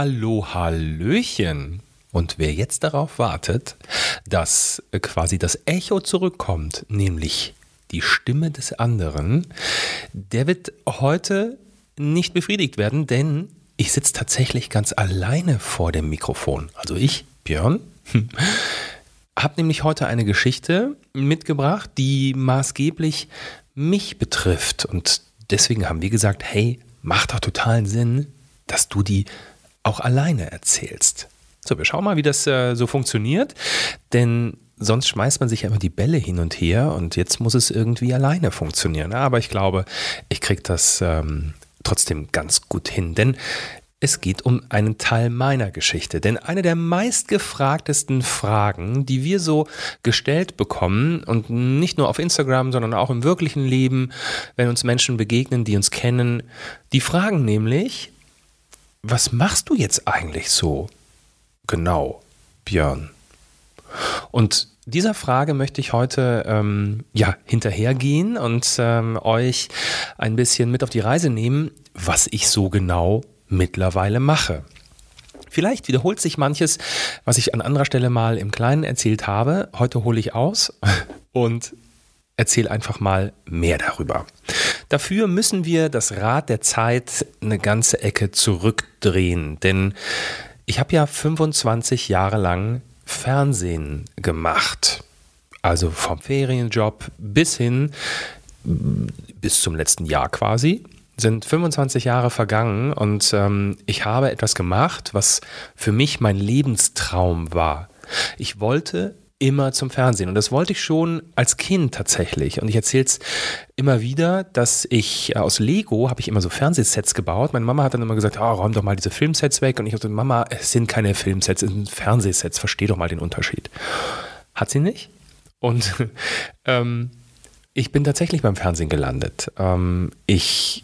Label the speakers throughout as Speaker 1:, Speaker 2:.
Speaker 1: Hallo, hallöchen. Und wer jetzt darauf wartet, dass quasi das Echo zurückkommt, nämlich die Stimme des anderen, der wird heute nicht befriedigt werden, denn ich sitze tatsächlich ganz alleine vor dem Mikrofon. Also ich, Björn, habe nämlich heute eine Geschichte mitgebracht, die maßgeblich mich betrifft. Und deswegen haben wir gesagt, hey, macht doch totalen Sinn, dass du die auch alleine erzählst. So, wir schauen mal, wie das äh, so funktioniert, denn sonst schmeißt man sich ja immer die Bälle hin und her und jetzt muss es irgendwie alleine funktionieren. Aber ich glaube, ich kriege das ähm, trotzdem ganz gut hin, denn es geht um einen Teil meiner Geschichte, denn eine der meistgefragtesten Fragen, die wir so gestellt bekommen und nicht nur auf Instagram, sondern auch im wirklichen Leben, wenn uns Menschen begegnen, die uns kennen, die fragen nämlich, was machst du jetzt eigentlich so? Genau, Björn. Und dieser Frage möchte ich heute ähm, ja hinterhergehen und ähm, euch ein bisschen mit auf die Reise nehmen, was ich so genau mittlerweile mache. Vielleicht wiederholt sich manches, was ich an anderer Stelle mal im Kleinen erzählt habe. Heute hole ich aus und erzähle einfach mal mehr darüber. Dafür müssen wir das Rad der Zeit eine ganze Ecke zurückdrehen, denn ich habe ja 25 Jahre lang Fernsehen gemacht. Also vom Ferienjob bis hin, bis zum letzten Jahr quasi sind 25 Jahre vergangen und ähm, ich habe etwas gemacht, was für mich mein Lebenstraum war. Ich wollte immer zum Fernsehen und das wollte ich schon als Kind tatsächlich und ich erzähle es immer wieder, dass ich äh, aus Lego habe ich immer so Fernsehsets gebaut. Meine Mama hat dann immer gesagt, oh, räum doch mal diese Filmsets weg und ich habe gesagt, Mama, es sind keine Filmsets, es sind Fernsehsets, versteh doch mal den Unterschied. Hat sie nicht und ähm, ich bin tatsächlich beim Fernsehen gelandet. Ähm, ich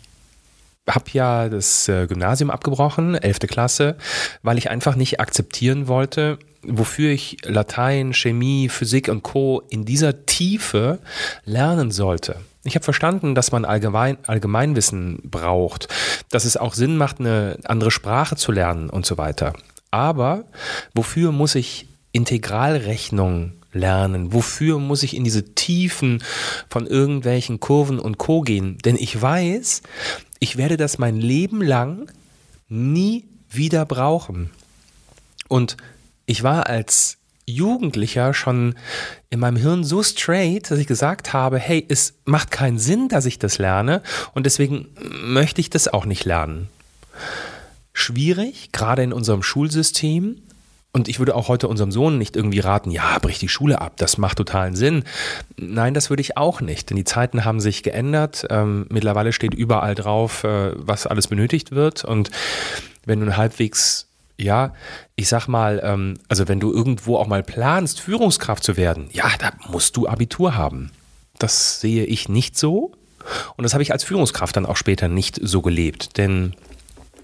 Speaker 1: habe ja das äh, Gymnasium abgebrochen, 11. Klasse, weil ich einfach nicht akzeptieren wollte, wofür ich Latein, Chemie, Physik und Co. in dieser Tiefe lernen sollte. Ich habe verstanden, dass man Allgemein, Allgemeinwissen braucht, dass es auch Sinn macht, eine andere Sprache zu lernen und so weiter. Aber wofür muss ich Integralrechnung lernen? Wofür muss ich in diese Tiefen von irgendwelchen Kurven und Co gehen? Denn ich weiß, ich werde das mein Leben lang nie wieder brauchen. Und ich war als Jugendlicher schon in meinem Hirn so straight, dass ich gesagt habe, hey, es macht keinen Sinn, dass ich das lerne und deswegen möchte ich das auch nicht lernen. Schwierig, gerade in unserem Schulsystem, und ich würde auch heute unserem Sohn nicht irgendwie raten, ja, brich die Schule ab, das macht totalen Sinn. Nein, das würde ich auch nicht, denn die Zeiten haben sich geändert. Ähm, mittlerweile steht überall drauf, äh, was alles benötigt wird. Und wenn du halbwegs, ja, ich sag mal, ähm, also wenn du irgendwo auch mal planst, Führungskraft zu werden, ja, da musst du Abitur haben. Das sehe ich nicht so. Und das habe ich als Führungskraft dann auch später nicht so gelebt. Denn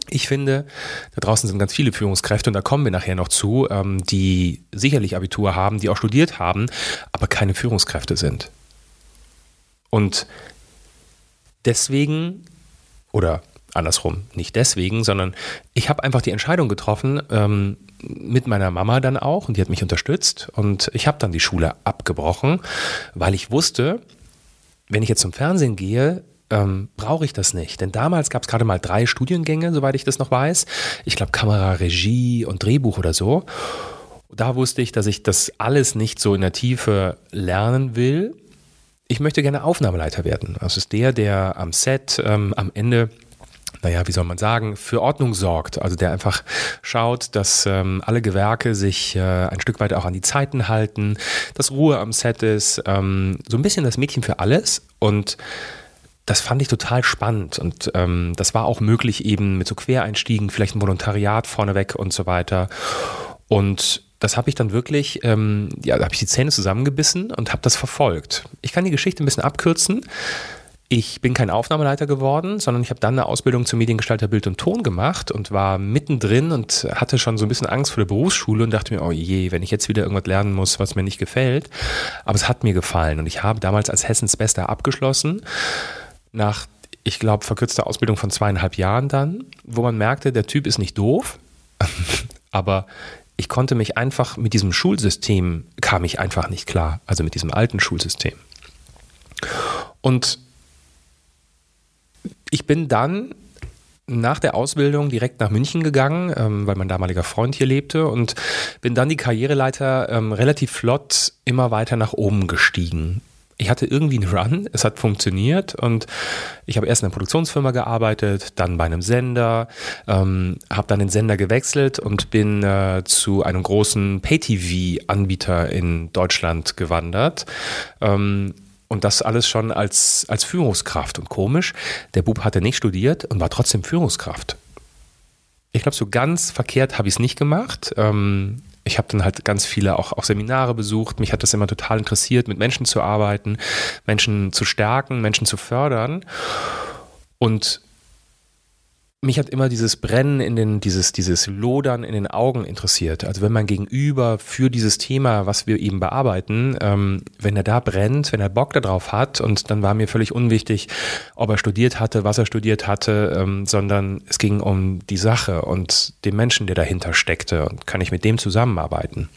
Speaker 1: ich finde, da draußen sind ganz viele Führungskräfte und da kommen wir nachher noch zu, ähm, die sicherlich Abitur haben, die auch studiert haben, aber keine Führungskräfte sind. Und deswegen, oder andersrum, nicht deswegen, sondern ich habe einfach die Entscheidung getroffen, ähm, mit meiner Mama dann auch, und die hat mich unterstützt, und ich habe dann die Schule abgebrochen, weil ich wusste, wenn ich jetzt zum Fernsehen gehe, ähm, brauche ich das nicht. Denn damals gab es gerade mal drei Studiengänge, soweit ich das noch weiß. Ich glaube Kamera, Regie und Drehbuch oder so. Da wusste ich, dass ich das alles nicht so in der Tiefe lernen will. Ich möchte gerne Aufnahmeleiter werden. Das ist der, der am Set ähm, am Ende naja, wie soll man sagen, für Ordnung sorgt. Also der einfach schaut, dass ähm, alle Gewerke sich äh, ein Stück weit auch an die Zeiten halten, dass Ruhe am Set ist, ähm, so ein bisschen das Mädchen für alles. Und das fand ich total spannend und ähm, das war auch möglich eben mit so Quereinstiegen, vielleicht ein Volontariat vorneweg und so weiter. Und das habe ich dann wirklich, ähm, ja, da habe ich die Zähne zusammengebissen und habe das verfolgt. Ich kann die Geschichte ein bisschen abkürzen. Ich bin kein Aufnahmeleiter geworden, sondern ich habe dann eine Ausbildung zum Mediengestalter Bild und Ton gemacht und war mittendrin und hatte schon so ein bisschen Angst vor der Berufsschule und dachte mir, oh je, wenn ich jetzt wieder irgendwas lernen muss, was mir nicht gefällt. Aber es hat mir gefallen und ich habe damals als Hessens Bester abgeschlossen nach ich glaube, verkürzte Ausbildung von zweieinhalb Jahren dann, wo man merkte, der Typ ist nicht doof, aber ich konnte mich einfach mit diesem Schulsystem, kam ich einfach nicht klar, also mit diesem alten Schulsystem. Und ich bin dann nach der Ausbildung direkt nach München gegangen, ähm, weil mein damaliger Freund hier lebte und bin dann die Karriereleiter ähm, relativ flott immer weiter nach oben gestiegen. Ich hatte irgendwie einen Run, es hat funktioniert und ich habe erst in einer Produktionsfirma gearbeitet, dann bei einem Sender, ähm, habe dann den Sender gewechselt und bin äh, zu einem großen Pay-TV-Anbieter in Deutschland gewandert. Ähm, und das alles schon als, als Führungskraft. Und komisch, der Bub hatte nicht studiert und war trotzdem Führungskraft. Ich glaube, so ganz verkehrt habe ich es nicht gemacht. Ähm, ich habe dann halt ganz viele auch, auch Seminare besucht. Mich hat das immer total interessiert, mit Menschen zu arbeiten, Menschen zu stärken, Menschen zu fördern. Und mich hat immer dieses Brennen in den, dieses, dieses Lodern in den Augen interessiert. Also wenn man gegenüber für dieses Thema, was wir eben bearbeiten, ähm, wenn er da brennt, wenn er Bock darauf hat, und dann war mir völlig unwichtig, ob er studiert hatte, was er studiert hatte, ähm, sondern es ging um die Sache und den Menschen, der dahinter steckte und kann ich mit dem zusammenarbeiten.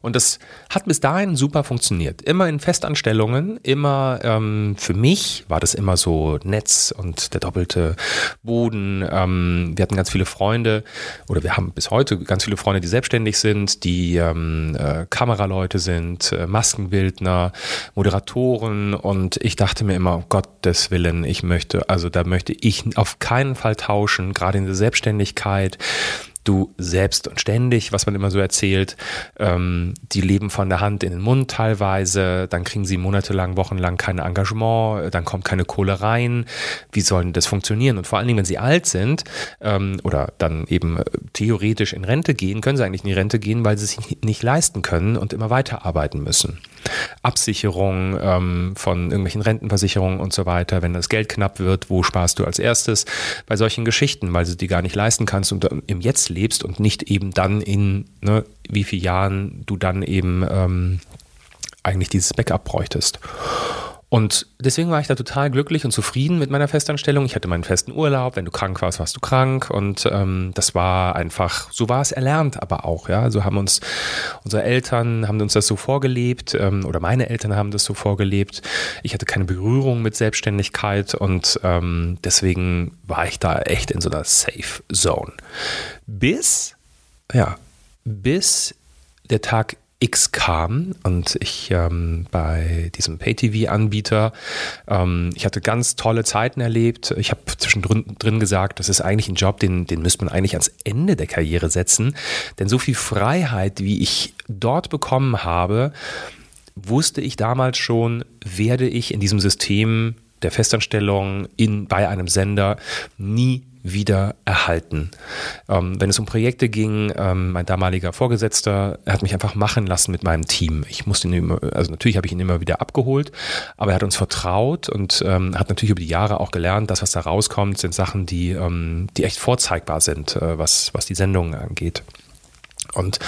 Speaker 1: Und das hat bis dahin super funktioniert. Immer in Festanstellungen, immer ähm, für mich war das immer so Netz und der doppelte Boden. Ähm, wir hatten ganz viele Freunde oder wir haben bis heute ganz viele Freunde, die selbstständig sind, die ähm, äh, Kameraleute sind, äh, Maskenbildner, Moderatoren und ich dachte mir immer, um Gottes Willen, ich möchte, also da möchte ich auf keinen Fall tauschen, gerade in der Selbstständigkeit du selbst und ständig, was man immer so erzählt. Ähm, die leben von der Hand in den Mund teilweise, dann kriegen sie monatelang, wochenlang kein Engagement, dann kommt keine Kohle rein. Wie soll denn das funktionieren? Und vor allen Dingen, wenn sie alt sind ähm, oder dann eben äh, theoretisch in Rente gehen, können sie eigentlich in die Rente gehen, weil sie sich nicht leisten können und immer weiterarbeiten müssen. Absicherung ähm, von irgendwelchen Rentenversicherungen und so weiter. Wenn das Geld knapp wird, wo sparst du als erstes? Bei solchen Geschichten, weil du die gar nicht leisten kannst und im Jetzt lebst und nicht eben dann in ne, wie vielen Jahren du dann eben ähm, eigentlich dieses Backup bräuchtest. Und deswegen war ich da total glücklich und zufrieden mit meiner Festanstellung. Ich hatte meinen festen Urlaub. Wenn du krank warst, warst du krank. Und ähm, das war einfach, so war es erlernt, aber auch. Ja, so haben uns unsere Eltern haben uns das so vorgelebt ähm, oder meine Eltern haben das so vorgelebt. Ich hatte keine Berührung mit Selbstständigkeit und ähm, deswegen war ich da echt in so einer Safe Zone. Bis, ja, bis der Tag X kam und ich ähm, bei diesem Pay-TV-Anbieter, ähm, ich hatte ganz tolle Zeiten erlebt. Ich habe zwischendrin gesagt, das ist eigentlich ein Job, den, den müsste man eigentlich ans Ende der Karriere setzen. Denn so viel Freiheit, wie ich dort bekommen habe, wusste ich damals schon, werde ich in diesem System der Festanstellung in, bei einem Sender nie wieder erhalten. Ähm, wenn es um Projekte ging, ähm, mein damaliger Vorgesetzter, er hat mich einfach machen lassen mit meinem Team. Ich musste ihn immer, also natürlich habe ich ihn immer wieder abgeholt, aber er hat uns vertraut und ähm, hat natürlich über die Jahre auch gelernt, dass was da rauskommt, sind Sachen, die, ähm, die echt vorzeigbar sind, äh, was, was die Sendungen angeht. Und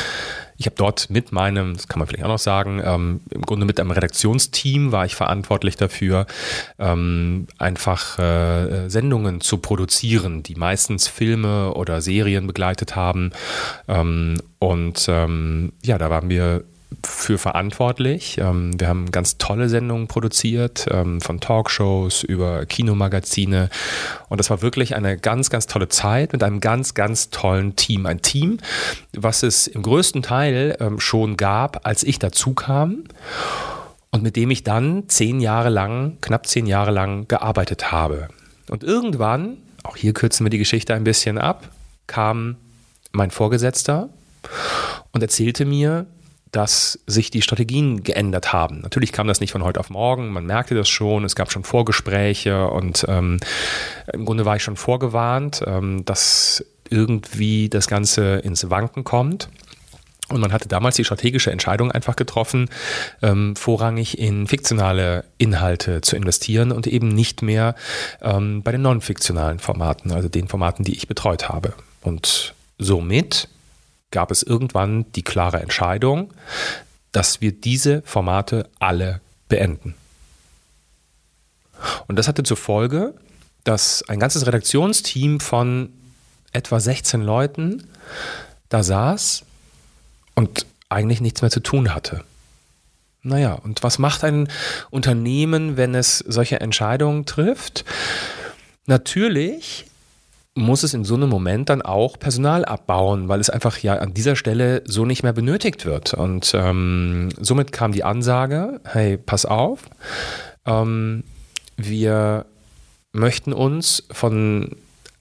Speaker 1: ich habe dort mit meinem, das kann man vielleicht auch noch sagen, ähm, im Grunde mit einem Redaktionsteam war ich verantwortlich dafür, ähm, einfach äh, Sendungen zu produzieren, die meistens Filme oder Serien begleitet haben. Ähm, und ähm, ja, da waren wir für verantwortlich. Ähm, wir haben ganz tolle Sendungen produziert, ähm, von Talkshows über Kinomagazine. Und das war wirklich eine ganz, ganz tolle Zeit mit einem ganz, ganz tollen Team. Ein Team, was es im größten Teil ähm, schon gab, als ich dazu kam. Und mit dem ich dann zehn Jahre lang, knapp zehn Jahre lang gearbeitet habe. Und irgendwann, auch hier kürzen wir die Geschichte ein bisschen ab, kam mein Vorgesetzter und erzählte mir, dass sich die Strategien geändert haben. Natürlich kam das nicht von heute auf morgen, man merkte das schon, es gab schon Vorgespräche und ähm, im Grunde war ich schon vorgewarnt, ähm, dass irgendwie das Ganze ins Wanken kommt. Und man hatte damals die strategische Entscheidung einfach getroffen, ähm, vorrangig in fiktionale Inhalte zu investieren und eben nicht mehr ähm, bei den non-fiktionalen Formaten, also den Formaten, die ich betreut habe. Und somit gab es irgendwann die klare Entscheidung, dass wir diese Formate alle beenden. Und das hatte zur Folge, dass ein ganzes Redaktionsteam von etwa 16 Leuten da saß und eigentlich nichts mehr zu tun hatte. Naja, und was macht ein Unternehmen, wenn es solche Entscheidungen trifft? Natürlich muss es in so einem Moment dann auch Personal abbauen, weil es einfach ja an dieser Stelle so nicht mehr benötigt wird. Und ähm, somit kam die Ansage, hey, pass auf, ähm, wir möchten uns von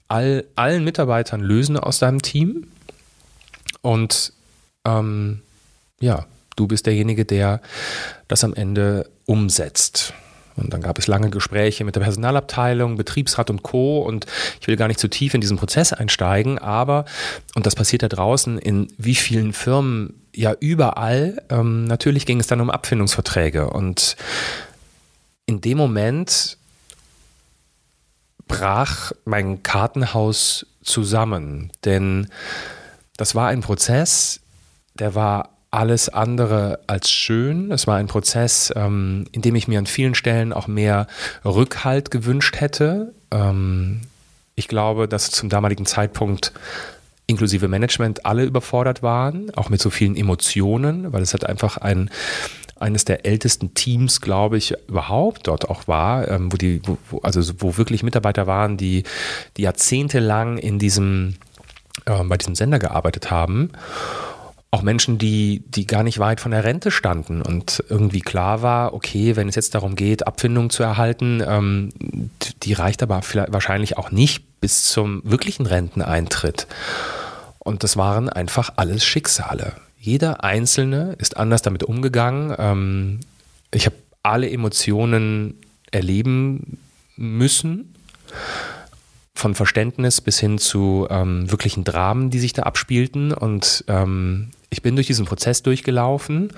Speaker 1: all, allen Mitarbeitern lösen aus deinem Team. Und ähm, ja, du bist derjenige, der das am Ende umsetzt. Und dann gab es lange Gespräche mit der Personalabteilung, Betriebsrat und Co. Und ich will gar nicht zu tief in diesen Prozess einsteigen, aber, und das passiert da draußen in wie vielen Firmen, ja überall, ähm, natürlich ging es dann um Abfindungsverträge. Und in dem Moment brach mein Kartenhaus zusammen, denn das war ein Prozess, der war alles andere als schön. Es war ein Prozess, ähm, in dem ich mir an vielen Stellen auch mehr Rückhalt gewünscht hätte. Ähm, ich glaube, dass zum damaligen Zeitpunkt inklusive Management alle überfordert waren, auch mit so vielen Emotionen, weil es hat einfach ein eines der ältesten Teams, glaube ich, überhaupt dort auch war, ähm, wo die, wo, also wo wirklich Mitarbeiter waren, die, die jahrzehntelang in diesem, äh, bei diesem Sender gearbeitet haben auch Menschen, die, die gar nicht weit von der Rente standen und irgendwie klar war, okay, wenn es jetzt darum geht, Abfindung zu erhalten, ähm, die reicht aber wahrscheinlich auch nicht bis zum wirklichen Renteneintritt. Und das waren einfach alles Schicksale. Jeder Einzelne ist anders damit umgegangen. Ähm, ich habe alle Emotionen erleben müssen von Verständnis bis hin zu ähm, wirklichen Dramen, die sich da abspielten. Und ähm, ich bin durch diesen Prozess durchgelaufen.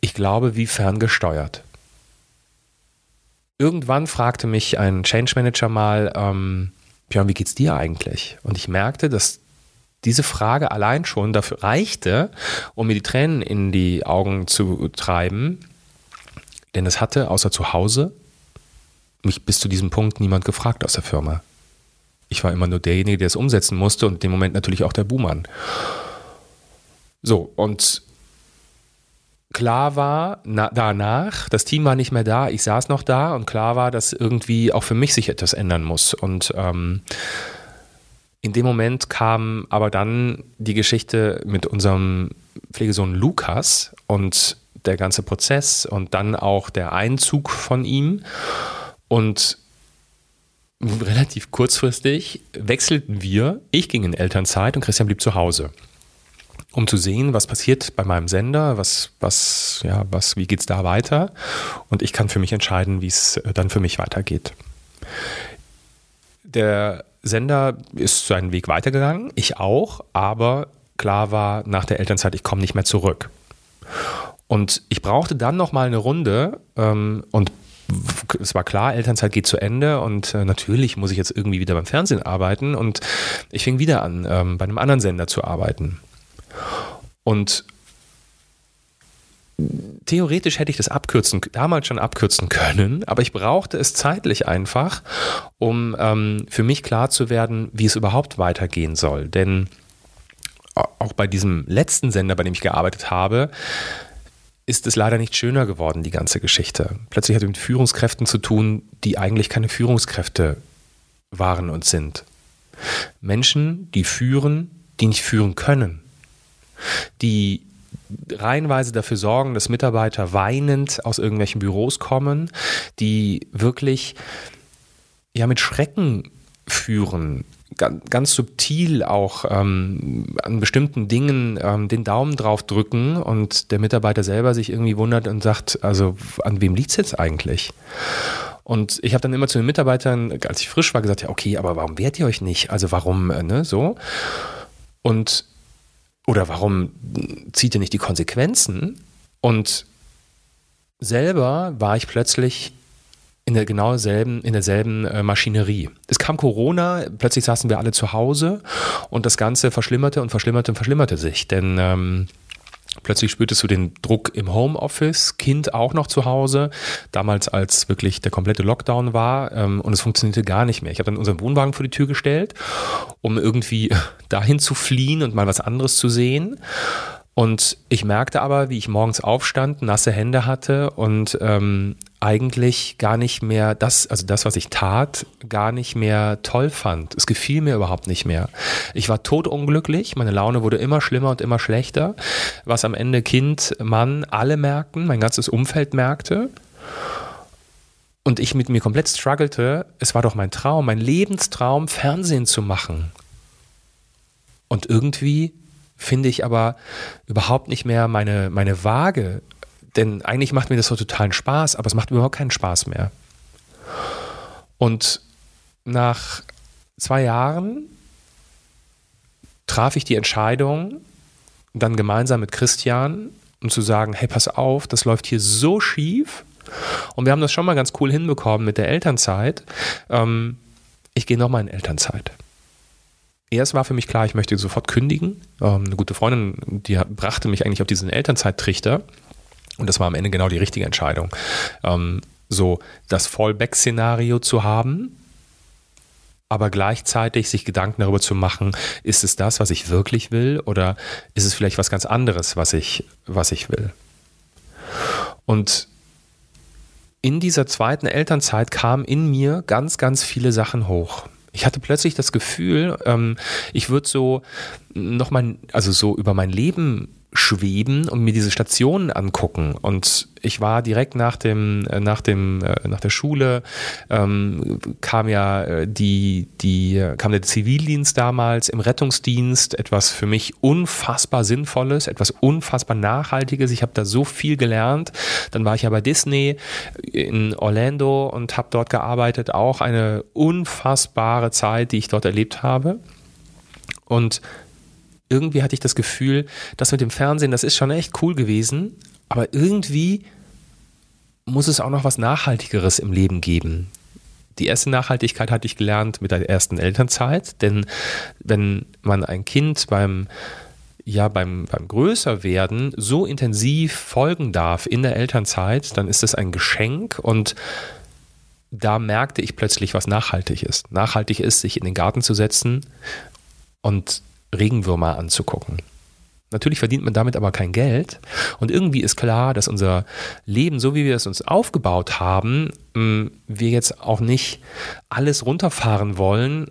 Speaker 1: Ich glaube, wie ferngesteuert. Irgendwann fragte mich ein Change Manager mal, ähm, Björn, wie geht's dir eigentlich? Und ich merkte, dass diese Frage allein schon dafür reichte, um mir die Tränen in die Augen zu treiben. Denn es hatte außer zu Hause mich bis zu diesem Punkt niemand gefragt aus der Firma. Ich war immer nur derjenige, der es umsetzen musste und in dem Moment natürlich auch der Buhmann. So, und klar war na, danach, das Team war nicht mehr da, ich saß noch da und klar war, dass irgendwie auch für mich sich etwas ändern muss. Und ähm, in dem Moment kam aber dann die Geschichte mit unserem Pflegesohn Lukas und der ganze Prozess und dann auch der Einzug von ihm. Und relativ kurzfristig wechselten wir. Ich ging in Elternzeit und Christian blieb zu Hause. Um zu sehen, was passiert bei meinem Sender, was, was, ja, was, wie geht's da weiter? Und ich kann für mich entscheiden, wie es dann für mich weitergeht. Der Sender ist seinen Weg weitergegangen, ich auch, aber klar war nach der Elternzeit, ich komme nicht mehr zurück. Und ich brauchte dann noch mal eine Runde ähm, und es war klar, Elternzeit geht zu Ende und äh, natürlich muss ich jetzt irgendwie wieder beim Fernsehen arbeiten und ich fing wieder an, ähm, bei einem anderen Sender zu arbeiten. Und theoretisch hätte ich das abkürzen, damals schon abkürzen können, aber ich brauchte es zeitlich einfach, um ähm, für mich klar zu werden, wie es überhaupt weitergehen soll. Denn auch bei diesem letzten Sender, bei dem ich gearbeitet habe, ist es leider nicht schöner geworden, die ganze Geschichte. Plötzlich hat es mit Führungskräften zu tun, die eigentlich keine Führungskräfte waren und sind. Menschen, die führen, die nicht führen können. Die reihenweise dafür sorgen, dass Mitarbeiter weinend aus irgendwelchen Büros kommen, die wirklich ja mit Schrecken führen, ganz, subtil auch ähm, an bestimmten Dingen ähm, den Daumen drauf drücken und der Mitarbeiter selber sich irgendwie wundert und sagt, also an wem liegt es jetzt eigentlich? Und ich habe dann immer zu den Mitarbeitern, als ich frisch war, gesagt, ja, okay, aber warum wehrt ihr euch nicht? Also warum, äh, ne, so? Und oder warum zieht ihr nicht die Konsequenzen? Und selber war ich plötzlich in der genau selben, in derselben äh, Maschinerie. Es kam Corona, plötzlich saßen wir alle zu Hause und das Ganze verschlimmerte und verschlimmerte und verschlimmerte sich. Denn ähm, Plötzlich spürtest du den Druck im Homeoffice, Kind auch noch zu Hause, damals als wirklich der komplette Lockdown war ähm, und es funktionierte gar nicht mehr. Ich habe dann unseren Wohnwagen vor die Tür gestellt, um irgendwie dahin zu fliehen und mal was anderes zu sehen. Und ich merkte aber, wie ich morgens aufstand, nasse Hände hatte und ähm, eigentlich gar nicht mehr das, also das, was ich tat, gar nicht mehr toll fand. Es gefiel mir überhaupt nicht mehr. Ich war totunglücklich, meine Laune wurde immer schlimmer und immer schlechter, was am Ende Kind, Mann, alle merkten, mein ganzes Umfeld merkte. Und ich mit mir komplett struggelte, es war doch mein Traum, mein Lebenstraum, Fernsehen zu machen. Und irgendwie finde ich aber überhaupt nicht mehr meine, meine Waage. Denn eigentlich macht mir das so totalen Spaß, aber es macht überhaupt keinen Spaß mehr. Und nach zwei Jahren traf ich die Entscheidung, dann gemeinsam mit Christian, um zu sagen, hey, pass auf, das läuft hier so schief. Und wir haben das schon mal ganz cool hinbekommen mit der Elternzeit. Ähm, ich gehe nochmal in Elternzeit erst war für mich klar, ich möchte sofort kündigen. Ähm, eine gute Freundin, die brachte mich eigentlich auf diesen Elternzeittrichter. Und das war am Ende genau die richtige Entscheidung. Ähm, so das Fallback-Szenario zu haben, aber gleichzeitig sich Gedanken darüber zu machen, ist es das, was ich wirklich will oder ist es vielleicht was ganz anderes, was ich, was ich will. Und in dieser zweiten Elternzeit kamen in mir ganz, ganz viele Sachen hoch ich hatte plötzlich das Gefühl, ähm, ich würde so nochmal, also so über mein Leben schweben und mir diese Stationen angucken. Und ich war direkt nach dem, äh, nach dem, äh, nach der Schule, ähm, kam ja äh, die, die, kam der Zivildienst damals im Rettungsdienst, etwas für mich unfassbar Sinnvolles, etwas unfassbar Nachhaltiges. Ich habe da so viel gelernt. Dann war ich ja bei Disney in Orlando und habe dort gearbeitet. Auch eine unfassbare Zeit, die ich dort erlebt habe. Und irgendwie hatte ich das Gefühl, das mit dem Fernsehen, das ist schon echt cool gewesen, aber irgendwie muss es auch noch was Nachhaltigeres im Leben geben. Die erste Nachhaltigkeit hatte ich gelernt mit der ersten Elternzeit, denn wenn man ein Kind beim ja beim, beim Größerwerden so intensiv folgen darf in der Elternzeit, dann ist das ein Geschenk und da merkte ich plötzlich, was nachhaltig ist. Nachhaltig ist, sich in den Garten zu setzen und Regenwürmer anzugucken. Natürlich verdient man damit aber kein Geld. Und irgendwie ist klar, dass unser Leben, so wie wir es uns aufgebaut haben, mm, wir jetzt auch nicht alles runterfahren wollen.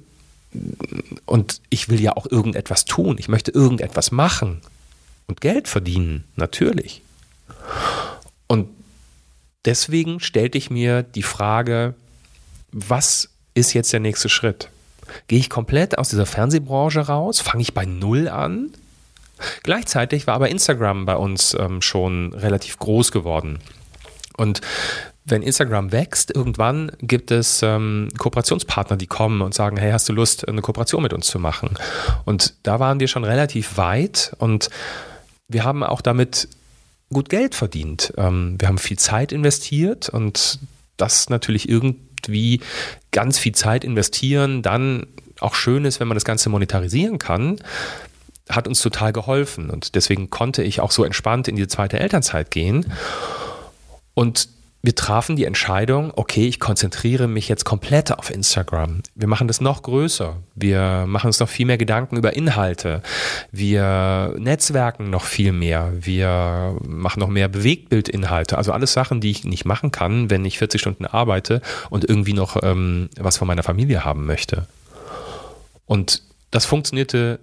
Speaker 1: Und ich will ja auch irgendetwas tun. Ich möchte irgendetwas machen und Geld verdienen, natürlich. Und deswegen stellte ich mir die Frage, was ist jetzt der nächste Schritt? Gehe ich komplett aus dieser Fernsehbranche raus? Fange ich bei Null an? Gleichzeitig war aber Instagram bei uns ähm, schon relativ groß geworden. Und wenn Instagram wächst, irgendwann gibt es ähm, Kooperationspartner, die kommen und sagen, hey, hast du Lust, eine Kooperation mit uns zu machen? Und da waren wir schon relativ weit und wir haben auch damit gut Geld verdient. Ähm, wir haben viel Zeit investiert und das natürlich irgendwie wie ganz viel Zeit investieren, dann auch schön ist, wenn man das Ganze monetarisieren kann, hat uns total geholfen. Und deswegen konnte ich auch so entspannt in die zweite Elternzeit gehen. Und wir trafen die Entscheidung, okay, ich konzentriere mich jetzt komplett auf Instagram. Wir machen das noch größer. Wir machen uns noch viel mehr Gedanken über Inhalte. Wir netzwerken noch viel mehr. Wir machen noch mehr Bewegtbildinhalte. Also alles Sachen, die ich nicht machen kann, wenn ich 40 Stunden arbeite und irgendwie noch ähm, was von meiner Familie haben möchte. Und das funktionierte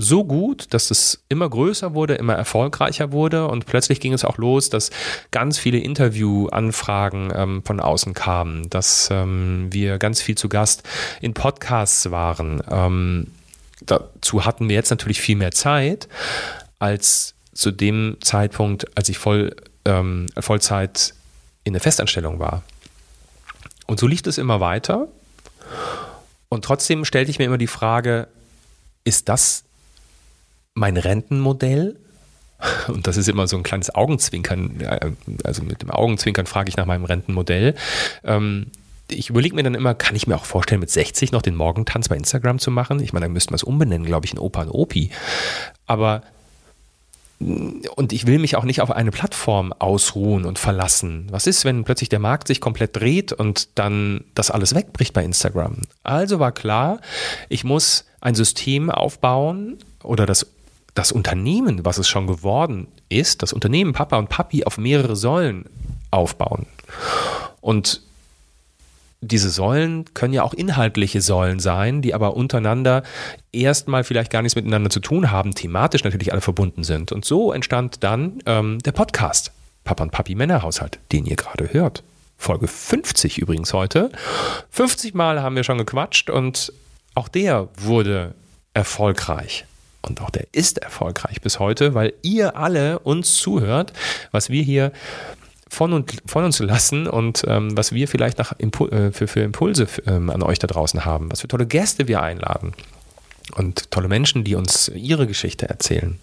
Speaker 1: so gut, dass es immer größer wurde, immer erfolgreicher wurde und plötzlich ging es auch los, dass ganz viele Interviewanfragen ähm, von außen kamen, dass ähm, wir ganz viel zu Gast in Podcasts waren. Ähm, dazu hatten wir jetzt natürlich viel mehr Zeit als zu dem Zeitpunkt, als ich voll, ähm, Vollzeit in der Festanstellung war. Und so lief es immer weiter. Und trotzdem stellte ich mir immer die Frage, ist das mein Rentenmodell, und das ist immer so ein kleines Augenzwinkern, äh, also mit dem Augenzwinkern frage ich nach meinem Rentenmodell. Ähm, ich überlege mir dann immer, kann ich mir auch vorstellen, mit 60 noch den Morgentanz bei Instagram zu machen? Ich meine, dann müssten wir es umbenennen, glaube ich, in Opa und Opi. Aber und ich will mich auch nicht auf eine Plattform ausruhen und verlassen. Was ist, wenn plötzlich der Markt sich komplett dreht und dann das alles wegbricht bei Instagram? Also war klar, ich muss ein System aufbauen oder das, das Unternehmen, was es schon geworden ist, das Unternehmen Papa und Papi auf mehrere Säulen aufbauen. Und diese Säulen können ja auch inhaltliche Säulen sein, die aber untereinander erstmal vielleicht gar nichts miteinander zu tun haben, thematisch natürlich alle verbunden sind. Und so entstand dann ähm, der Podcast Papa und Papi Männerhaushalt, den ihr gerade hört. Folge 50 übrigens heute. 50 Mal haben wir schon gequatscht und auch der wurde erfolgreich. Und auch der ist erfolgreich bis heute, weil ihr alle uns zuhört, was wir hier von, und, von uns lassen und ähm, was wir vielleicht nach Impul äh, für, für Impulse ähm, an euch da draußen haben, was für tolle Gäste wir einladen und tolle Menschen, die uns ihre Geschichte erzählen.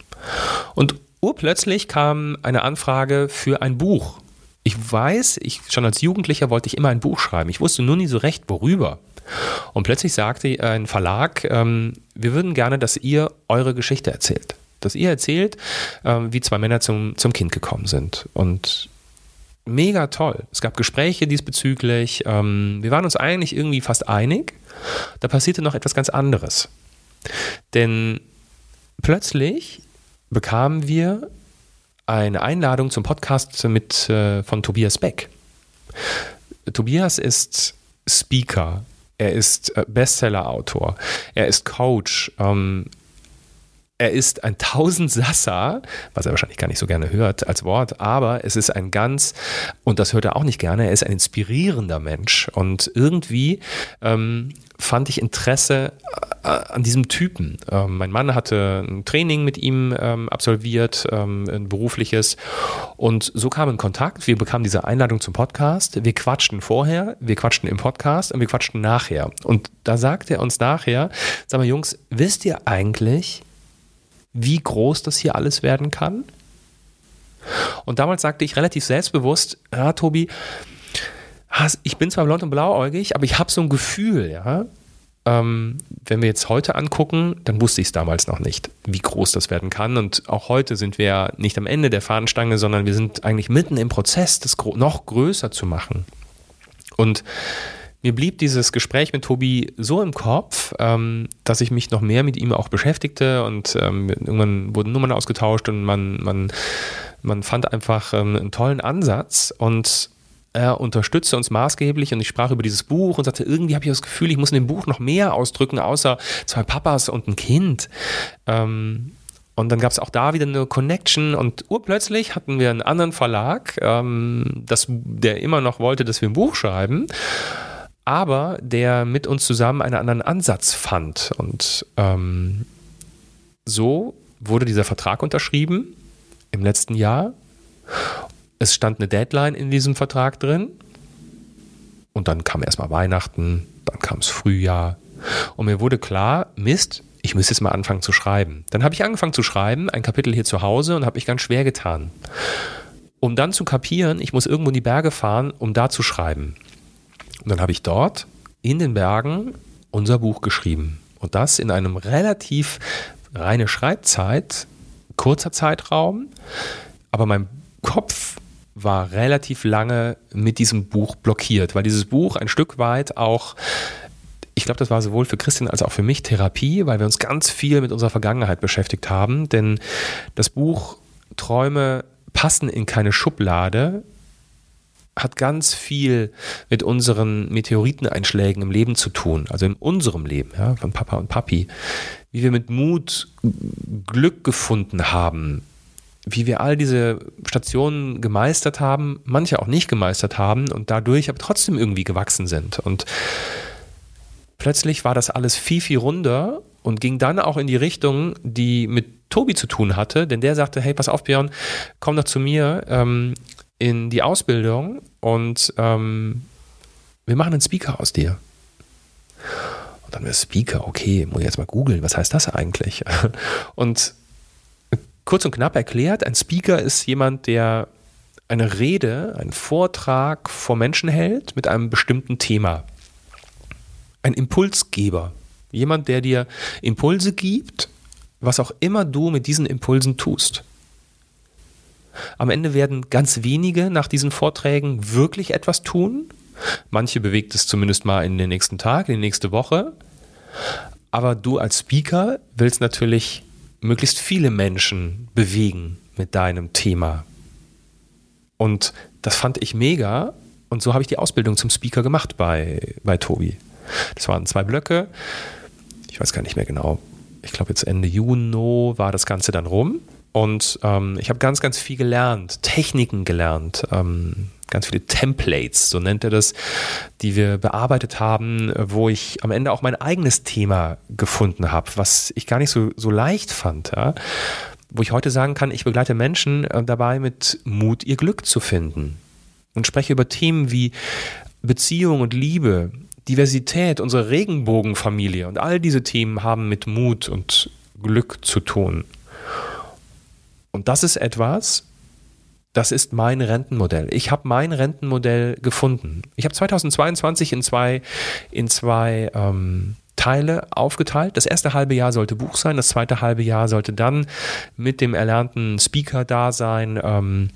Speaker 1: Und urplötzlich kam eine Anfrage für ein Buch. Ich weiß, ich schon als Jugendlicher wollte ich immer ein Buch schreiben. Ich wusste nur nie so recht, worüber. Und plötzlich sagte ein Verlag, ähm, wir würden gerne, dass ihr eure Geschichte erzählt. Dass ihr erzählt, ähm, wie zwei Männer zum, zum Kind gekommen sind. Und mega toll. Es gab Gespräche diesbezüglich. Ähm, wir waren uns eigentlich irgendwie fast einig. Da passierte noch etwas ganz anderes. Denn plötzlich bekamen wir eine Einladung zum Podcast mit, äh, von Tobias Beck. Tobias ist Speaker, er ist äh, Bestseller-Autor, er ist Coach, ähm, er ist ein Tausendsasser, was er wahrscheinlich gar nicht so gerne hört als Wort, aber es ist ein ganz, und das hört er auch nicht gerne, er ist ein inspirierender Mensch. Und irgendwie ähm, fand ich Interesse äh, an diesem Typen. Ähm, mein Mann hatte ein Training mit ihm ähm, absolviert, ähm, ein berufliches. Und so kam in Kontakt. Wir bekamen diese Einladung zum Podcast. Wir quatschten vorher, wir quatschten im Podcast und wir quatschten nachher. Und da sagte er uns nachher, sag mal Jungs, wisst ihr eigentlich, wie groß das hier alles werden kann? Und damals sagte ich relativ selbstbewusst, ja, Tobi, ich bin zwar blond und blauäugig, aber ich habe so ein Gefühl, ja. Ähm, wenn wir jetzt heute angucken, dann wusste ich es damals noch nicht, wie groß das werden kann. Und auch heute sind wir ja nicht am Ende der Fahnenstange, sondern wir sind eigentlich mitten im Prozess, das noch größer zu machen. Und mir blieb dieses Gespräch mit Tobi so im Kopf, ähm, dass ich mich noch mehr mit ihm auch beschäftigte und ähm, irgendwann wurden Nummern ausgetauscht und man, man, man fand einfach ähm, einen tollen Ansatz und er unterstützte uns maßgeblich und ich sprach über dieses Buch und sagte, irgendwie habe ich das Gefühl, ich muss in dem Buch noch mehr ausdrücken, außer zwei Papas und ein Kind. Ähm, und dann gab es auch da wieder eine Connection und urplötzlich hatten wir einen anderen Verlag, ähm, das, der immer noch wollte, dass wir ein Buch schreiben aber der mit uns zusammen einen anderen Ansatz fand. Und ähm, so wurde dieser Vertrag unterschrieben im letzten Jahr. Es stand eine Deadline in diesem Vertrag drin. Und dann kam erstmal Weihnachten, dann kam es Frühjahr. Und mir wurde klar, Mist, ich muss jetzt mal anfangen zu schreiben. Dann habe ich angefangen zu schreiben, ein Kapitel hier zu Hause und habe mich ganz schwer getan. Um dann zu kapieren, ich muss irgendwo in die Berge fahren, um da zu schreiben. Und dann habe ich dort in den Bergen unser Buch geschrieben. Und das in einem relativ reine Schreibzeit, kurzer Zeitraum. Aber mein Kopf war relativ lange mit diesem Buch blockiert, weil dieses Buch ein Stück weit auch ich glaube, das war sowohl für Christian als auch für mich Therapie, weil wir uns ganz viel mit unserer Vergangenheit beschäftigt haben. Denn das Buch Träume passen in keine Schublade, hat ganz viel mit unseren Meteoriteneinschlägen im Leben zu tun, also in unserem Leben, ja, von Papa und Papi. Wie wir mit Mut Glück gefunden haben, wie wir all diese Stationen gemeistert haben, manche auch nicht gemeistert haben und dadurch aber trotzdem irgendwie gewachsen sind. Und plötzlich war das alles viel, viel runder und ging dann auch in die Richtung, die mit Tobi zu tun hatte, denn der sagte, hey, pass auf, Björn, komm doch zu mir, ähm, in die Ausbildung und ähm, wir machen einen Speaker aus dir. Und dann wäre Speaker, okay, muss ich jetzt mal googeln, was heißt das eigentlich? Und kurz und knapp erklärt, ein Speaker ist jemand, der eine Rede, einen Vortrag vor Menschen hält mit einem bestimmten Thema. Ein Impulsgeber. Jemand, der dir Impulse gibt, was auch immer du mit diesen Impulsen tust. Am Ende werden ganz wenige nach diesen Vorträgen wirklich etwas tun. Manche bewegt es zumindest mal in den nächsten Tag, in die nächste Woche. Aber du als Speaker willst natürlich möglichst viele Menschen bewegen mit deinem Thema. Und das fand ich mega. Und so habe ich die Ausbildung zum Speaker gemacht bei, bei Tobi. Das waren zwei Blöcke. Ich weiß gar nicht mehr genau. Ich glaube, jetzt Ende Juni war das Ganze dann rum. Und ähm, ich habe ganz, ganz viel gelernt, Techniken gelernt, ähm, ganz viele Templates, so nennt er das, die wir bearbeitet haben, wo ich am Ende auch mein eigenes Thema gefunden habe, was ich gar nicht so, so leicht fand. Ja? Wo ich heute sagen kann, ich begleite Menschen äh, dabei, mit Mut ihr Glück zu finden. Und spreche über Themen wie Beziehung und Liebe, Diversität, unsere Regenbogenfamilie und all diese Themen haben mit Mut und Glück zu tun. Und das ist etwas, das ist mein Rentenmodell. Ich habe mein Rentenmodell gefunden. Ich habe 2022 in zwei, in zwei ähm, Teile aufgeteilt. Das erste halbe Jahr sollte Buch sein, das zweite halbe Jahr sollte dann mit dem erlernten Speaker-Dasein ähm,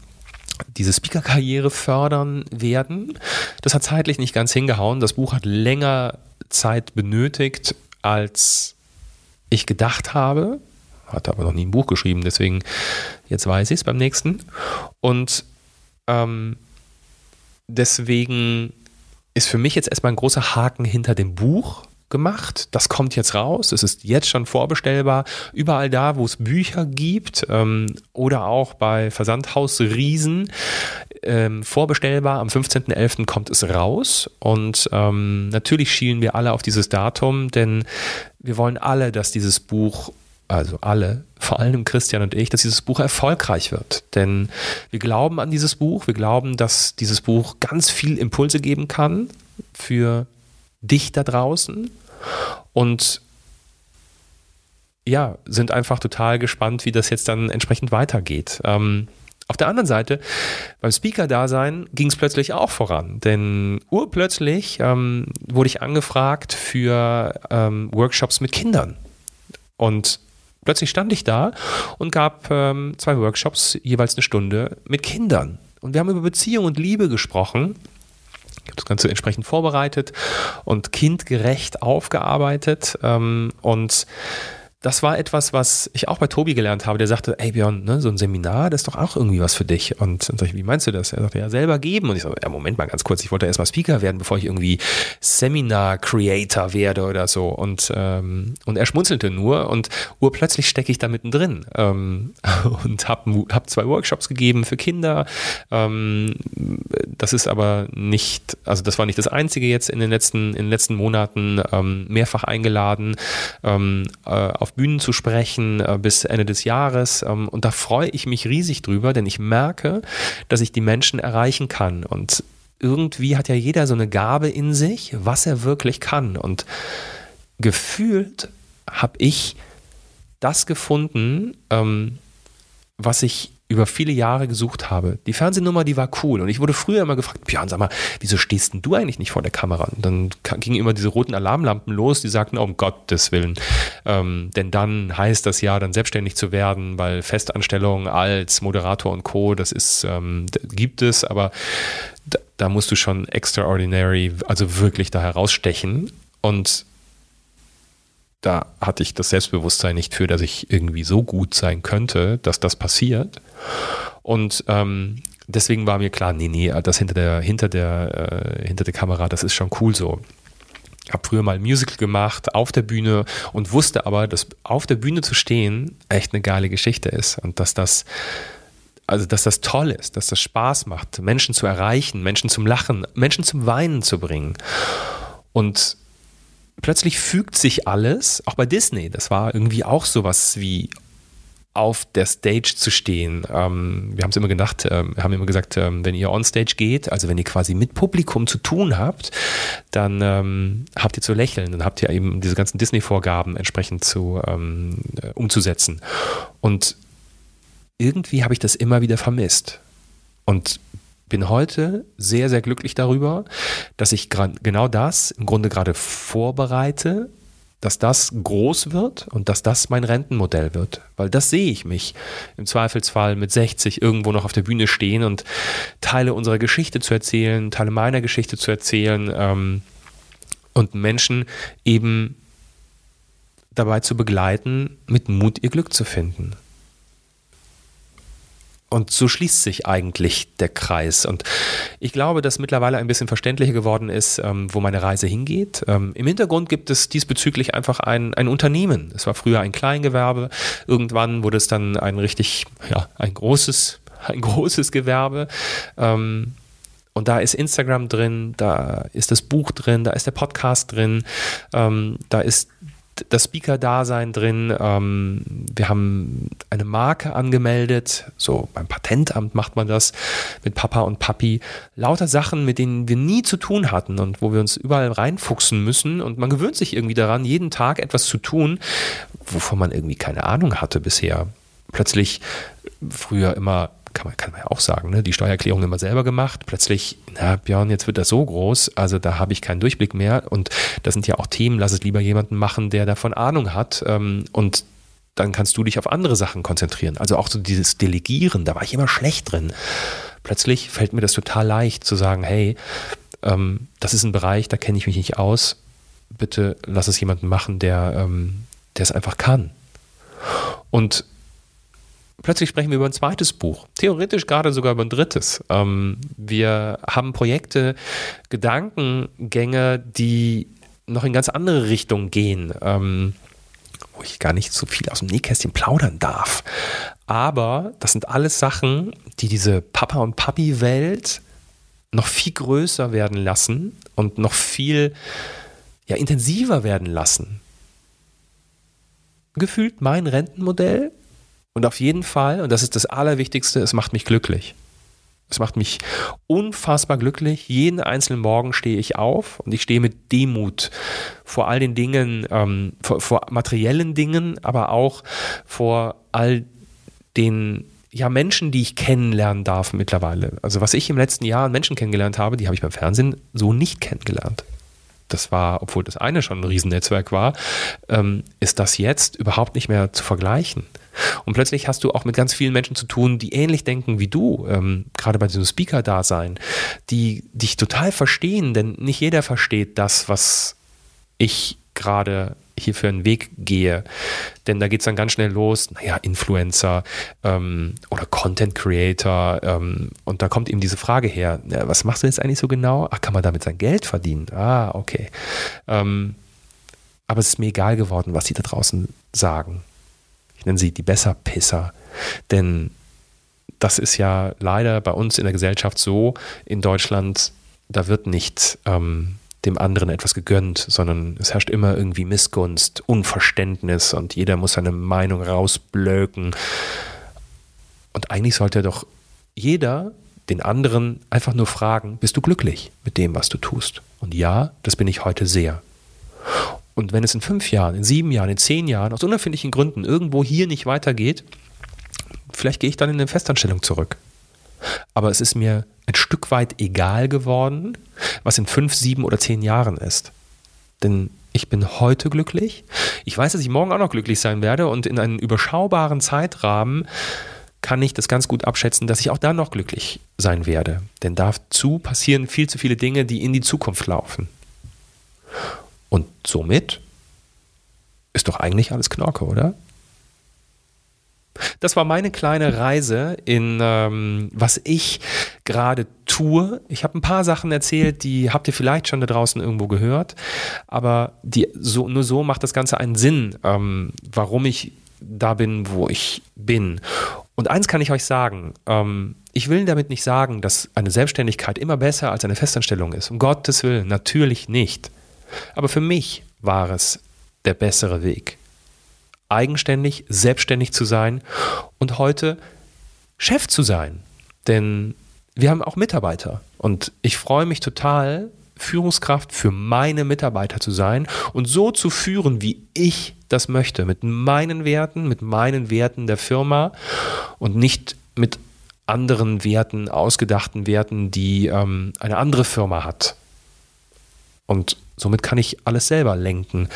Speaker 1: diese Speaker-Karriere fördern werden. Das hat zeitlich nicht ganz hingehauen. Das Buch hat länger Zeit benötigt, als ich gedacht habe hatte aber noch nie ein Buch geschrieben, deswegen jetzt weiß ich es beim nächsten. Und ähm, deswegen ist für mich jetzt erstmal ein großer Haken hinter dem Buch gemacht. Das kommt jetzt raus. Es ist jetzt schon vorbestellbar. Überall da, wo es Bücher gibt ähm, oder auch bei Versandhaus Riesen ähm, vorbestellbar. Am 15.11. kommt es raus. Und ähm, natürlich schielen wir alle auf dieses Datum, denn wir wollen alle, dass dieses Buch also alle, vor allem Christian und ich, dass dieses Buch erfolgreich wird. Denn wir glauben an dieses Buch, wir glauben, dass dieses Buch ganz viel Impulse geben kann für dich da draußen und ja, sind einfach total gespannt, wie das jetzt dann entsprechend weitergeht. Ähm, auf der anderen Seite, beim Speaker-Dasein ging es plötzlich auch voran, denn urplötzlich ähm, wurde ich angefragt für ähm, Workshops mit Kindern. Und plötzlich stand ich da und gab ähm, zwei Workshops, jeweils eine Stunde mit Kindern. Und wir haben über Beziehung und Liebe gesprochen. Ich habe das Ganze entsprechend vorbereitet und kindgerecht aufgearbeitet. Ähm, und das war etwas, was ich auch bei Tobi gelernt habe. Der sagte, ey Björn, ne, so ein Seminar, das ist doch auch irgendwie was für dich. Und sag ich, wie meinst du das? Er sagte, ja, selber geben. Und ich so, ja, Moment mal ganz kurz, ich wollte erstmal Speaker werden, bevor ich irgendwie Seminar-Creator werde oder so. Und, ähm, und er schmunzelte nur und urplötzlich stecke ich da mittendrin ähm, und habe hab zwei Workshops gegeben für Kinder. Ähm, das ist aber nicht, also das war nicht das Einzige jetzt in den letzten, in den letzten Monaten, ähm, mehrfach eingeladen ähm, äh, auf Bühnen zu sprechen äh, bis Ende des Jahres. Ähm, und da freue ich mich riesig drüber, denn ich merke, dass ich die Menschen erreichen kann. Und irgendwie hat ja jeder so eine Gabe in sich, was er wirklich kann. Und gefühlt habe ich das gefunden, ähm, was ich über viele Jahre gesucht habe. Die Fernsehnummer, die war cool. Und ich wurde früher immer gefragt, Björn, sag mal, wieso stehst denn du eigentlich nicht vor der Kamera? Und dann gingen immer diese roten Alarmlampen los, die sagten, oh, um Gottes Willen. Ähm, denn dann heißt das ja, dann selbstständig zu werden, weil Festanstellung als Moderator und Co., das ist, ähm, gibt es, aber da, da musst du schon extraordinary, also wirklich da herausstechen. Und da hatte ich das Selbstbewusstsein nicht für, dass ich irgendwie so gut sein könnte, dass das passiert. Und ähm, deswegen war mir klar, nee, nee, das hinter der, hinter der, äh, hinter der Kamera, das ist schon cool so. Ich habe früher mal Musical gemacht auf der Bühne und wusste aber, dass auf der Bühne zu stehen echt eine geile Geschichte ist und dass das also dass das toll ist, dass das Spaß macht, Menschen zu erreichen, Menschen zum Lachen, Menschen zum Weinen zu bringen. Und plötzlich fügt sich alles, auch bei Disney, das war irgendwie auch sowas wie auf der Stage zu stehen. Ähm, wir haben es immer gedacht, ähm, haben immer gesagt, ähm, wenn ihr on Stage geht, also wenn ihr quasi mit Publikum zu tun habt, dann ähm, habt ihr zu lächeln, dann habt ihr eben diese ganzen Disney-Vorgaben entsprechend zu ähm, äh, umzusetzen. Und irgendwie habe ich das immer wieder vermisst. Und bin heute sehr, sehr glücklich darüber, dass ich genau das im Grunde gerade vorbereite dass das groß wird und dass das mein Rentenmodell wird. Weil das sehe ich mich im Zweifelsfall mit 60 irgendwo noch auf der Bühne stehen und Teile unserer Geschichte zu erzählen, Teile meiner Geschichte zu erzählen ähm, und Menschen eben dabei zu begleiten, mit Mut ihr Glück zu finden. Und so schließt sich eigentlich der Kreis. Und ich glaube, dass mittlerweile ein bisschen verständlicher geworden ist, ähm, wo meine Reise hingeht. Ähm, Im Hintergrund gibt es diesbezüglich einfach ein, ein Unternehmen. Es war früher ein Kleingewerbe. Irgendwann wurde es dann ein richtig, ja, ein großes, ein großes Gewerbe. Ähm, und da ist Instagram drin, da ist das Buch drin, da ist der Podcast drin, da ist das Speaker-Dasein drin. Ähm, wir haben eine Marke angemeldet, so beim Patentamt macht man das mit Papa und Papi. Lauter Sachen, mit denen wir nie zu tun hatten und wo wir uns überall reinfuchsen müssen. Und man gewöhnt sich irgendwie daran, jeden Tag etwas zu tun, wovon man irgendwie keine Ahnung hatte bisher. Plötzlich früher immer kann man, kann man ja auch sagen, ne? die Steuererklärung immer selber gemacht. Plötzlich, na Björn, jetzt wird das so groß, also da habe ich keinen Durchblick mehr. Und das sind ja auch Themen, lass es lieber jemanden machen, der davon Ahnung hat. Ähm, und dann kannst du dich auf andere Sachen konzentrieren. Also auch so dieses Delegieren, da war ich immer schlecht drin. Plötzlich fällt mir das total leicht zu sagen, hey, ähm, das ist ein Bereich, da kenne ich mich nicht aus. Bitte lass es jemanden machen, der, ähm, es einfach kann. Und plötzlich sprechen wir über ein zweites Buch, theoretisch gerade sogar über ein drittes. Ähm, wir haben Projekte, Gedankengänge, die noch in ganz andere Richtungen gehen, ähm, wo ich gar nicht so viel aus dem Nähkästchen plaudern darf. Aber das sind alles Sachen, die diese Papa- und Papi-Welt noch viel größer werden lassen und noch viel ja, intensiver werden lassen. Gefühlt mein Rentenmodell und auf jeden Fall, und das ist das Allerwichtigste, es macht mich glücklich. Es macht mich unfassbar glücklich. Jeden einzelnen Morgen stehe ich auf und ich stehe mit Demut vor all den Dingen, ähm, vor, vor, materiellen Dingen, aber auch vor all den ja, Menschen, die ich kennenlernen darf mittlerweile. Also was ich im letzten Jahr an Menschen kennengelernt habe, die habe ich beim Fernsehen so nicht kennengelernt das war, obwohl das eine schon ein Riesennetzwerk war, ähm, ist das jetzt überhaupt nicht mehr zu vergleichen. Und plötzlich hast du auch mit ganz vielen Menschen zu tun, die ähnlich denken wie du, ähm, gerade bei diesem Speaker-Dasein, die dich total verstehen, denn nicht jeder versteht das, was ich gerade hier für einen Weg gehe. Denn da geht es dann ganz schnell los, naja, Influencer ähm, oder Content Creator. Ähm, und da kommt eben diese Frage her, ja, was machst du jetzt eigentlich so genau? Ach, kann man damit sein Geld verdienen? Ah, okay. Ähm, aber es ist mir egal geworden, was die da draußen sagen. Ich nenne sie die Besserpisser. Denn das ist ja leider bei uns in der Gesellschaft so, in Deutschland, da wird nicht ähm, dem anderen etwas gegönnt, sondern es herrscht immer irgendwie Missgunst, Unverständnis und jeder muss seine Meinung rausblöken. Und eigentlich sollte doch jeder den anderen einfach nur fragen, bist du glücklich mit dem, was du tust? Und ja, das bin ich heute sehr. Und wenn es in fünf Jahren, in sieben Jahren, in zehn Jahren aus unerfindlichen Gründen irgendwo hier nicht weitergeht, vielleicht gehe ich dann in eine Festanstellung zurück. Aber es ist mir ein Stück weit egal geworden, was in fünf, sieben oder zehn Jahren ist. Denn ich bin heute glücklich. Ich weiß, dass ich morgen auch noch glücklich sein werde und in einem überschaubaren Zeitrahmen kann ich das ganz gut abschätzen, dass ich auch dann noch glücklich sein werde. Denn dazu passieren viel zu viele Dinge, die in die Zukunft laufen. Und somit ist doch eigentlich alles Knorke, oder? Das war meine kleine Reise in ähm, was ich gerade tue. Ich habe ein paar Sachen erzählt, die habt ihr vielleicht schon da draußen irgendwo gehört, aber die, so, nur so macht das Ganze einen Sinn, ähm, warum ich da bin, wo ich bin. Und eins kann ich euch sagen, ähm, ich will damit nicht sagen, dass eine Selbstständigkeit immer besser als eine Festanstellung ist. Um Gottes Willen, natürlich nicht. Aber für mich war es der bessere Weg eigenständig, selbstständig zu sein und heute Chef zu sein. Denn wir haben auch Mitarbeiter und ich freue mich total, Führungskraft für meine Mitarbeiter zu sein und so zu führen, wie ich das möchte, mit meinen Werten, mit meinen Werten der Firma und nicht mit anderen Werten, ausgedachten Werten, die ähm, eine andere Firma hat. Und somit kann ich alles selber lenken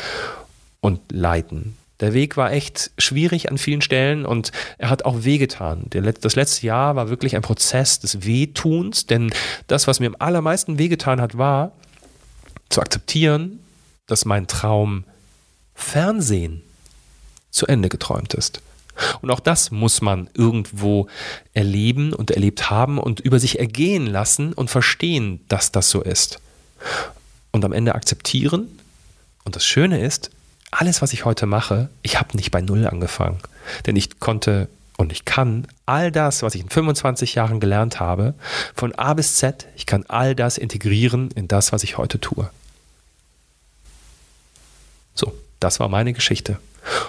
Speaker 1: und leiten. Der Weg war echt schwierig an vielen Stellen und er hat auch wehgetan. Das letzte Jahr war wirklich ein Prozess des Wehtuns, denn das, was mir am allermeisten wehgetan hat, war zu akzeptieren, dass mein Traum Fernsehen zu Ende geträumt ist. Und auch das muss man irgendwo erleben und erlebt haben und über sich ergehen lassen und verstehen, dass das so ist. Und am Ende akzeptieren. Und das Schöne ist, alles, was ich heute mache, ich habe nicht bei Null angefangen. Denn ich konnte und ich kann all das, was ich in 25 Jahren gelernt habe, von A bis Z, ich kann all das integrieren in das, was ich heute tue. So, das war meine Geschichte.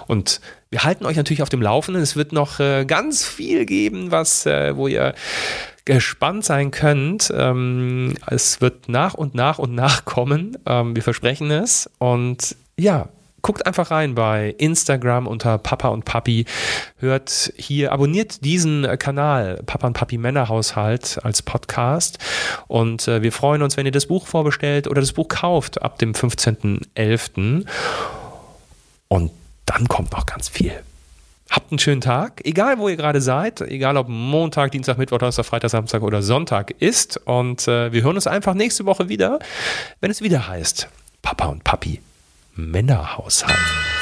Speaker 1: Und wir halten euch natürlich auf dem Laufenden. Es wird noch äh, ganz viel geben, was, äh, wo ihr gespannt sein könnt. Ähm, es wird nach und nach und nach kommen. Ähm, wir versprechen es. Und ja, guckt einfach rein bei Instagram unter Papa und Papi. Hört hier, abonniert diesen Kanal Papa und Papi Männerhaushalt als Podcast. Und äh, wir freuen uns, wenn ihr das Buch vorbestellt oder das Buch kauft ab dem 15.11. Und dann kommt noch ganz viel. Habt einen schönen Tag, egal wo ihr gerade seid, egal ob Montag, Dienstag, Mittwoch, Donnerstag, Freitag, Samstag oder Sonntag ist. Und äh, wir hören uns einfach nächste Woche wieder, wenn es wieder heißt Papa und Papi Männerhaushalt.